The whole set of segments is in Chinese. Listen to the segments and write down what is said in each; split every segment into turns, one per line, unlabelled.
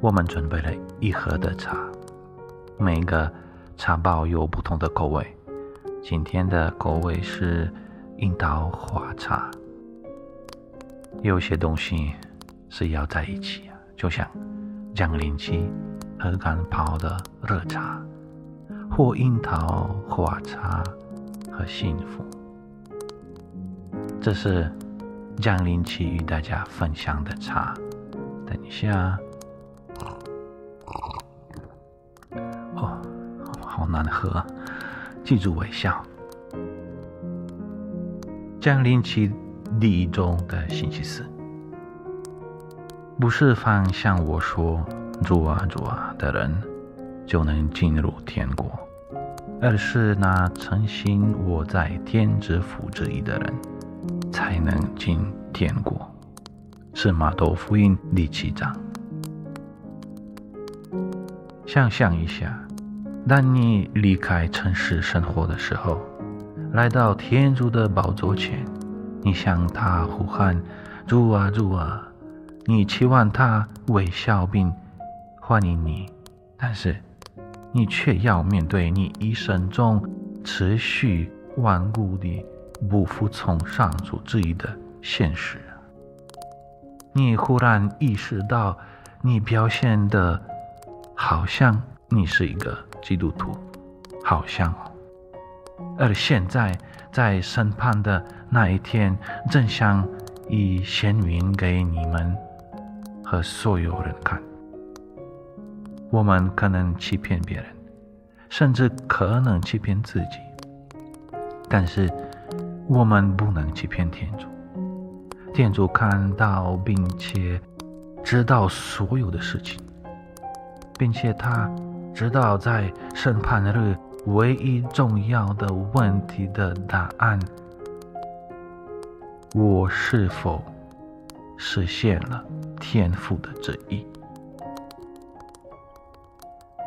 我们准备了一盒的茶，每个茶包有不同的口味。今天的口味是樱桃花茶。有些东西是要在一起啊，就像降临期和刚泡的热茶，或樱桃花茶和幸福。这是。降临期与大家分享的茶，等一下，哦，好难喝，记住微笑。降临期第一周的星期四，不是凡向我说“主啊，主啊”的人就能进入天国，而是那诚心我在天之父之意的人。才能进天国，是马窦福音第七章。想象一下，当你离开城市生活的时候，来到天主的宝座前，你向他呼喊：“主啊，主啊！”你期望他微笑并欢迎你，但是你却要面对你一生中持续顽固的。不服从上主旨意的现实，你忽然意识到，你表现的好像你是一个基督徒，好像哦。而现在在审判的那一天，真相已显明给你们和所有人看。我们可能欺骗别人，甚至可能欺骗自己，但是。我们不能欺骗天主，天主看到并且知道所有的事情，并且他知道在审判日唯一重要的问题的答案：我是否实现了天赋的旨意？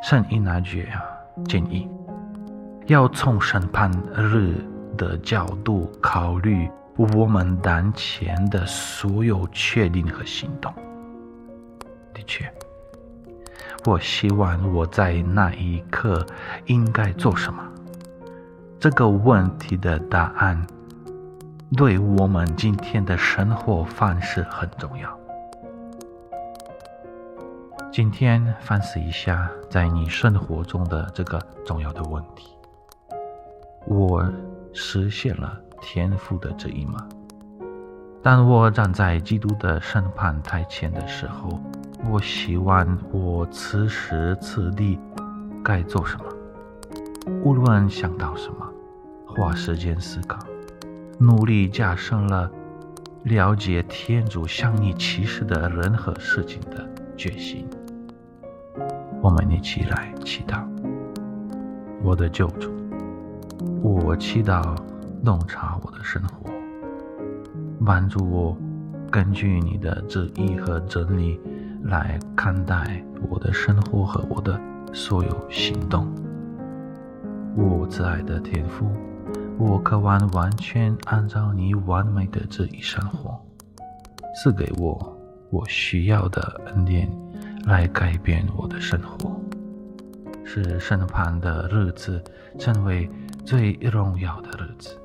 圣伊拿爵啊，建议要从审判日。的角度考虑我们当前的所有确定和行动。的确，我希望我在那一刻应该做什么。这个问题的答案对我们今天的生活方式很重要。今天反思一下，在你生活中的这个重要的问题，我。实现了天赋的这一吗？当我站在基督的审判台前的时候，我希望我此时此地该做什么？无论想到什么，花时间思考，努力加深了了解天主向你启示的人和事情的决心。我们一起来祈祷，我的救主。我祈祷洞察我的生活，帮助我根据你的旨意和真理来看待我的生活和我的所有行动。我慈爱的天父，我渴望完全按照你完美的旨意生活，赐给我我需要的恩典来改变我的生活，使身旁的日子成为。最荣耀的日子。